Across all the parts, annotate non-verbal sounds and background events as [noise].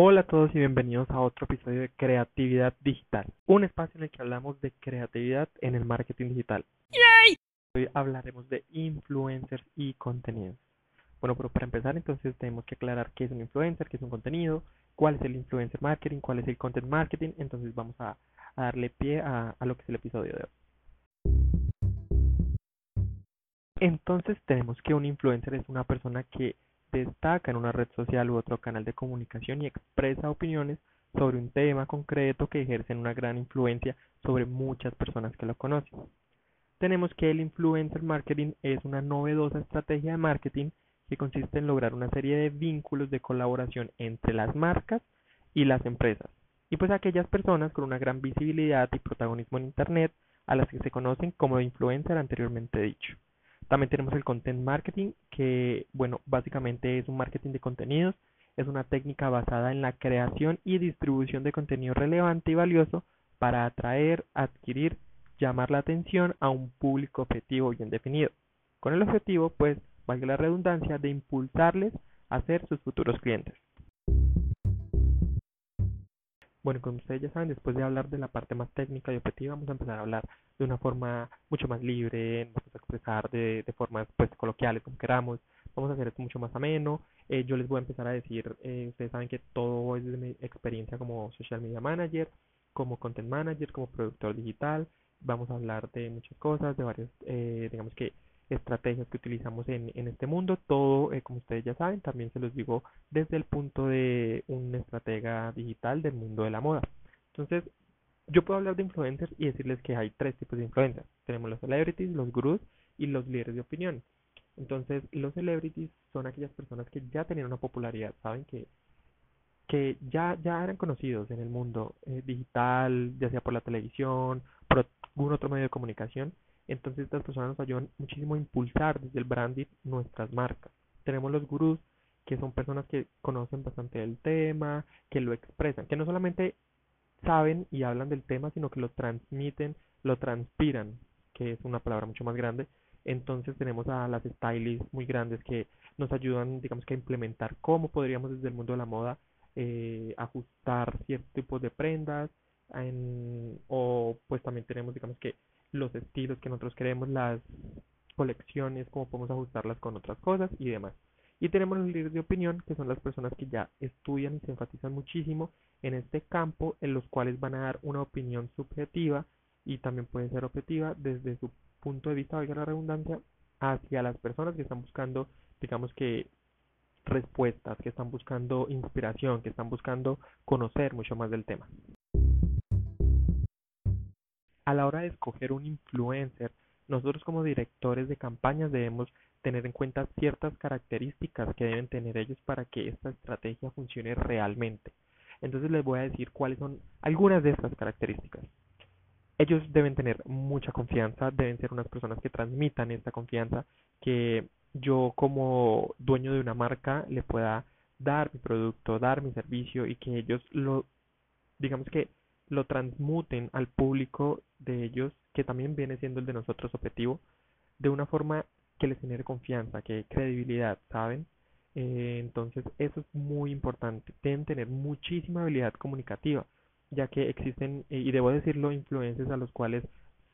Hola a todos y bienvenidos a otro episodio de Creatividad Digital, un espacio en el que hablamos de creatividad en el marketing digital. Hoy hablaremos de influencers y contenidos. Bueno, pero para empezar entonces tenemos que aclarar qué es un influencer, qué es un contenido, cuál es el influencer marketing, cuál es el content marketing. Entonces vamos a, darle pie a, a lo que es el episodio de hoy. Entonces tenemos que un influencer es una persona que destaca en una red social u otro canal de comunicación y expresa opiniones sobre un tema concreto que ejercen una gran influencia sobre muchas personas que lo conocen. Tenemos que el influencer marketing es una novedosa estrategia de marketing que consiste en lograr una serie de vínculos de colaboración entre las marcas y las empresas, y pues aquellas personas con una gran visibilidad y protagonismo en Internet a las que se conocen como influencer anteriormente dicho. También tenemos el content marketing, que, bueno, básicamente es un marketing de contenidos. Es una técnica basada en la creación y distribución de contenido relevante y valioso para atraer, adquirir, llamar la atención a un público objetivo bien definido. Con el objetivo, pues, valga la redundancia, de impulsarles a ser sus futuros clientes. Bueno, como ustedes ya saben, después de hablar de la parte más técnica y objetiva, vamos a empezar a hablar de una forma mucho más libre, vamos a expresar de, de formas pues coloquiales como queramos, vamos a hacer esto mucho más ameno. Eh, yo les voy a empezar a decir, eh, ustedes saben que todo es de mi experiencia como social media manager, como content manager, como productor digital. Vamos a hablar de muchas cosas, de varias, eh, digamos que estrategias que utilizamos en, en este mundo. Todo, eh, como ustedes ya saben, también se los digo desde el punto de un estratega digital del mundo de la moda. Entonces, yo puedo hablar de influencers y decirles que hay tres tipos de influencers. Tenemos los celebrities, los gurús y los líderes de opinión. Entonces, los celebrities son aquellas personas que ya tenían una popularidad, saben que que ya, ya eran conocidos en el mundo eh, digital, ya sea por la televisión, por algún otro medio de comunicación, entonces estas personas nos ayudan muchísimo a impulsar desde el branding nuestras marcas. Tenemos los gurús, que son personas que conocen bastante del tema, que lo expresan, que no solamente saben y hablan del tema, sino que lo transmiten, lo transpiran, que es una palabra mucho más grande. Entonces tenemos a las stylists muy grandes que nos ayudan, digamos que a implementar cómo podríamos desde el mundo de la moda eh, ajustar ciertos tipos de prendas, o pues también tenemos, digamos que los estilos que nosotros queremos, las colecciones, cómo podemos ajustarlas con otras cosas y demás. Y tenemos los líderes de opinión, que son las personas que ya estudian y se enfatizan muchísimo en este campo, en los cuales van a dar una opinión subjetiva y también puede ser objetiva desde su punto de vista, valga la redundancia, hacia las personas que están buscando, digamos que, respuestas, que están buscando inspiración, que están buscando conocer mucho más del tema a la hora de escoger un influencer, nosotros como directores de campañas debemos tener en cuenta ciertas características que deben tener ellos para que esta estrategia funcione realmente. Entonces les voy a decir cuáles son algunas de estas características. Ellos deben tener mucha confianza, deben ser unas personas que transmitan esta confianza, que yo como dueño de una marca le pueda dar mi producto, dar mi servicio y que ellos lo, digamos que lo transmuten al público de ellos, que también viene siendo el de nosotros objetivo, de una forma que les genere confianza, que credibilidad, ¿saben? Eh, entonces eso es muy importante. Deben tener muchísima habilidad comunicativa, ya que existen, eh, y debo decirlo, influencers a los cuales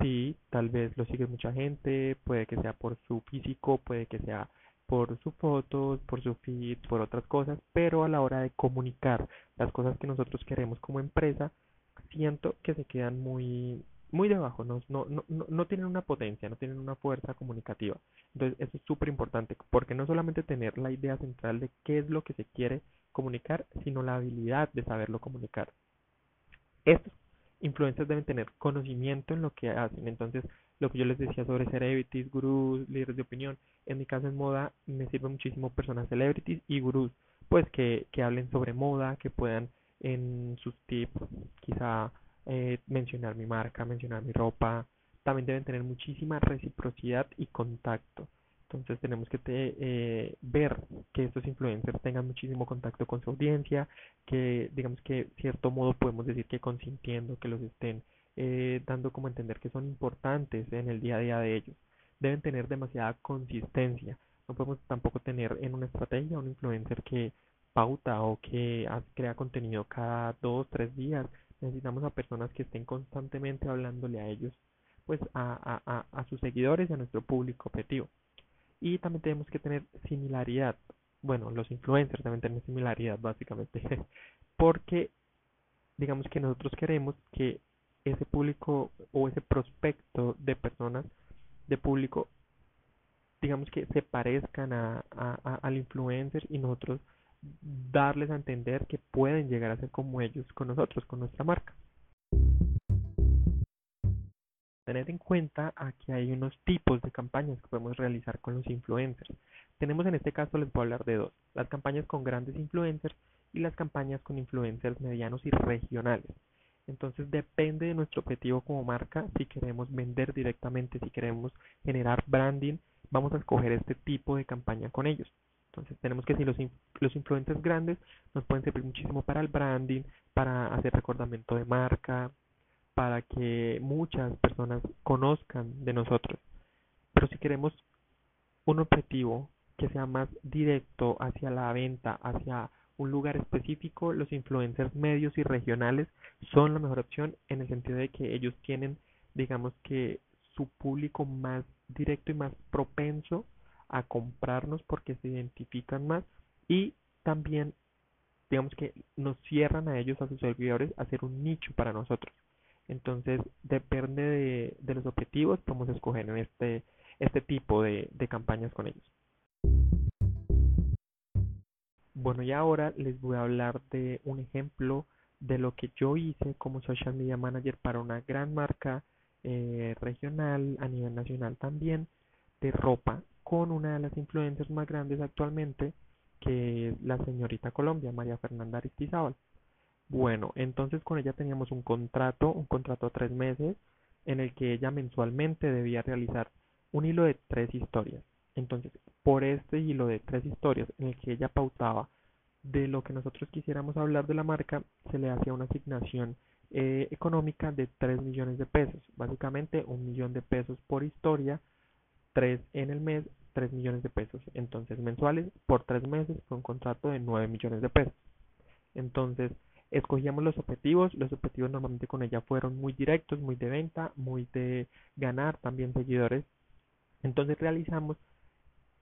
sí, tal vez lo sigue mucha gente, puede que sea por su físico, puede que sea por sus fotos, por su feed, por otras cosas, pero a la hora de comunicar las cosas que nosotros queremos como empresa, siento que se quedan muy muy debajo, no, no, no, no tienen una potencia, no tienen una fuerza comunicativa. Entonces eso es súper importante, porque no solamente tener la idea central de qué es lo que se quiere comunicar, sino la habilidad de saberlo comunicar. Estos influencers deben tener conocimiento en lo que hacen. Entonces, lo que yo les decía sobre celebrities, gurús, líderes de opinión, en mi caso en moda me sirve muchísimo personas celebrities y gurús, pues que, que hablen sobre moda, que puedan en sus tips, quizá eh, mencionar mi marca, mencionar mi ropa. También deben tener muchísima reciprocidad y contacto. Entonces tenemos que eh, ver que estos influencers tengan muchísimo contacto con su audiencia, que digamos que cierto modo podemos decir que consintiendo, que los estén eh, dando como entender que son importantes en el día a día de ellos. Deben tener demasiada consistencia. No podemos tampoco tener en una estrategia un influencer que pauta o que crea contenido cada dos, tres días. Necesitamos a personas que estén constantemente hablándole a ellos, pues a, a, a, sus seguidores y a nuestro público objetivo. Y también tenemos que tener similaridad. Bueno, los influencers deben tener similaridad básicamente, [laughs] porque digamos que nosotros queremos que ese público o ese prospecto de personas, de público, digamos que se parezcan a, al influencer y nosotros darles a entender que pueden llegar a ser como ellos con nosotros, con nuestra marca. Tener en cuenta aquí hay unos tipos de campañas que podemos realizar con los influencers. Tenemos en este caso, les voy a hablar de dos, las campañas con grandes influencers y las campañas con influencers medianos y regionales. Entonces depende de nuestro objetivo como marca, si queremos vender directamente, si queremos generar branding, vamos a escoger este tipo de campaña con ellos. Entonces tenemos que si los, los influencers grandes nos pueden servir muchísimo para el branding, para hacer recordamiento de marca, para que muchas personas conozcan de nosotros. Pero si queremos un objetivo que sea más directo hacia la venta, hacia un lugar específico, los influencers medios y regionales son la mejor opción en el sentido de que ellos tienen, digamos que, su público más directo y más propenso a comprarnos porque se identifican más y también digamos que nos cierran a ellos, a sus seguidores, a hacer un nicho para nosotros. Entonces, depende de, los objetivos, podemos escoger en este, este tipo de, de campañas con ellos. Bueno, y ahora les voy a hablar de un ejemplo de lo que yo hice como social media manager para una gran marca eh, regional, a nivel nacional también, de ropa con una de las influencers más grandes actualmente, que es la señorita Colombia, María Fernanda Aristizábal. Bueno, entonces con ella teníamos un contrato, un contrato a tres meses, en el que ella mensualmente debía realizar un hilo de tres historias. Entonces, por este hilo de tres historias en el que ella pautaba de lo que nosotros quisiéramos hablar de la marca, se le hacía una asignación eh, económica de 3 millones de pesos. Básicamente un millón de pesos por historia, 3 en el mes 3 millones de pesos. Entonces, mensuales por 3 meses con un contrato de 9 millones de pesos. Entonces, escogíamos los objetivos. Los objetivos normalmente con ella fueron muy directos, muy de venta, muy de ganar también seguidores. Entonces, realizamos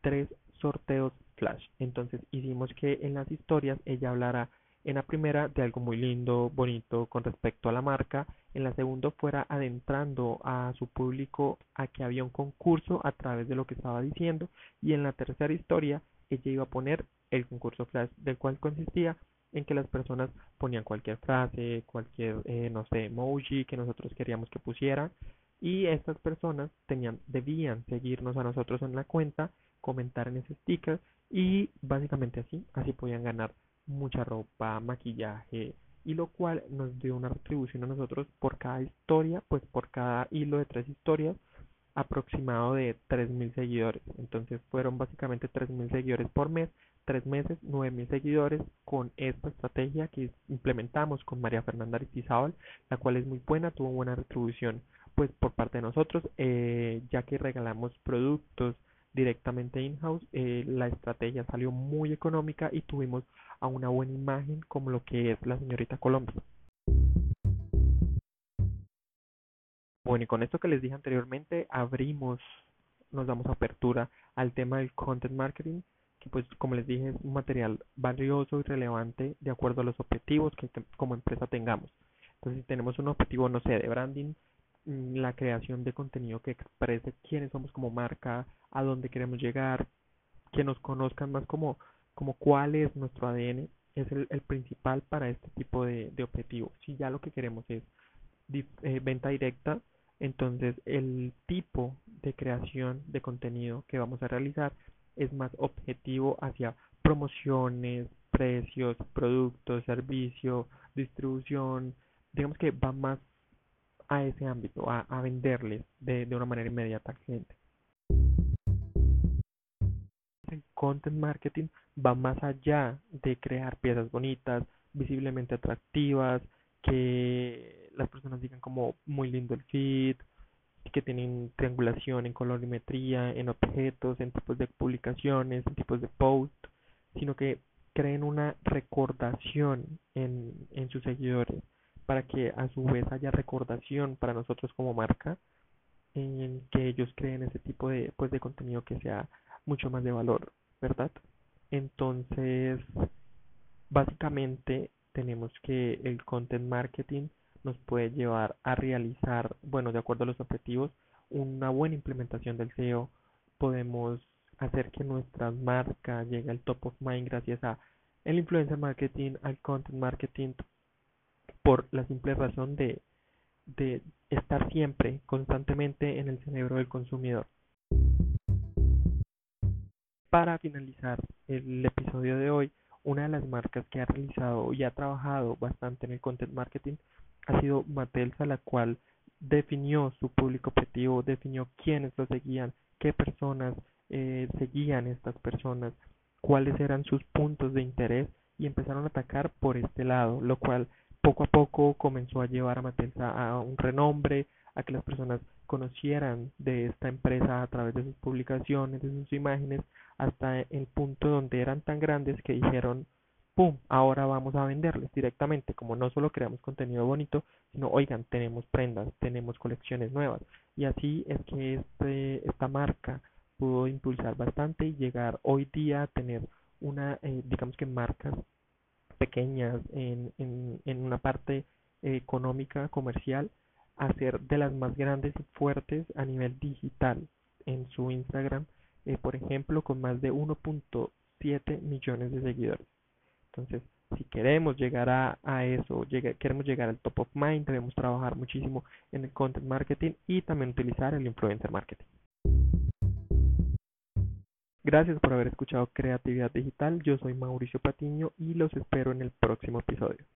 tres sorteos flash. Entonces, hicimos que en las historias ella hablara en la primera de algo muy lindo, bonito con respecto a la marca, en la segunda fuera adentrando a su público a que había un concurso a través de lo que estaba diciendo. Y en la tercera historia ella iba a poner el concurso flash del cual consistía en que las personas ponían cualquier frase, cualquier, eh, no sé, emoji que nosotros queríamos que pusieran y estas personas tenían, debían seguirnos a nosotros en la cuenta, comentar en ese sticker y básicamente así, así podían ganar mucha ropa, maquillaje, y lo cual nos dio una retribución a nosotros por cada historia, pues por cada hilo de tres historias, aproximado de 3.000 seguidores. Entonces fueron básicamente 3.000 seguidores por mes, tres meses, 9.000 seguidores con esta estrategia que implementamos con María Fernanda Aristizábal, la cual es muy buena, tuvo buena retribución pues por parte de nosotros, eh, ya que regalamos productos directamente in-house, eh, la estrategia salió muy económica y tuvimos a una buena imagen como lo que es la señorita Colombia. Bueno, y con esto que les dije anteriormente, abrimos, nos damos apertura al tema del content marketing, que pues como les dije es un material valioso y relevante de acuerdo a los objetivos que como empresa tengamos. Entonces si tenemos un objetivo, no sé, de branding, la creación de contenido que exprese quiénes somos como marca, a dónde queremos llegar, que nos conozcan más como como cuál es nuestro ADN, es el, principal para este tipo de, de objetivo. Si ya lo que queremos es eh, venta directa, entonces el tipo de creación de contenido que vamos a realizar es más objetivo hacia promociones, precios, productos, servicio, distribución, digamos que va más a ese ámbito, a, a venderles de, de una manera inmediata al cliente. El content marketing va más allá de crear piezas bonitas, visiblemente atractivas, que las personas digan como muy lindo el feed, que tienen triangulación en colorimetría, en objetos, en tipos de publicaciones, en tipos de post, sino que creen una recordación en, en sus seguidores para que a su vez haya recordación para nosotros como marca en que ellos creen ese tipo de, pues, de contenido que sea mucho más de valor, ¿verdad? Entonces, básicamente tenemos que el content marketing nos puede llevar a realizar, bueno, de acuerdo a los objetivos, una buena implementación del SEO. Podemos hacer que nuestra marca llegue al top of mind gracias a el influencer marketing, al content marketing, por la simple razón de, estar siempre, constantemente en el cerebro del consumidor. Para finalizar el episodio de hoy, una de las marcas que ha realizado y ha trabajado bastante en el content marketing ha sido Matelsa, la cual definió su público objetivo, definió quiénes lo seguían, qué personas eh, seguían estas personas, cuáles eran sus puntos de interés y empezaron a atacar por este lado, lo cual poco a poco comenzó a llevar a Matelsa a un renombre, a que las personas conocieran de esta empresa a través de sus publicaciones, de sus imágenes, hasta el punto donde eran tan grandes que dijeron, ¡pum!, ahora vamos a venderles directamente, como no solo creamos contenido bonito, sino, oigan, tenemos prendas, tenemos colecciones nuevas. Y así es que este, esta marca pudo impulsar bastante y llegar hoy día a tener una, eh, digamos que marcas pequeñas en, en, en una parte eh, económica, comercial, a ser de las más grandes y fuertes a nivel digital en su Instagram, eh, por ejemplo, con más de 1.7 millones de seguidores. Entonces, si queremos llegar a, a eso, queremos llegar al top of mind, debemos trabajar muchísimo en el content marketing y también utilizar el influencer marketing. Gracias por haber escuchado Creatividad Digital. Yo soy Mauricio Patiño y los espero en el próximo episodio.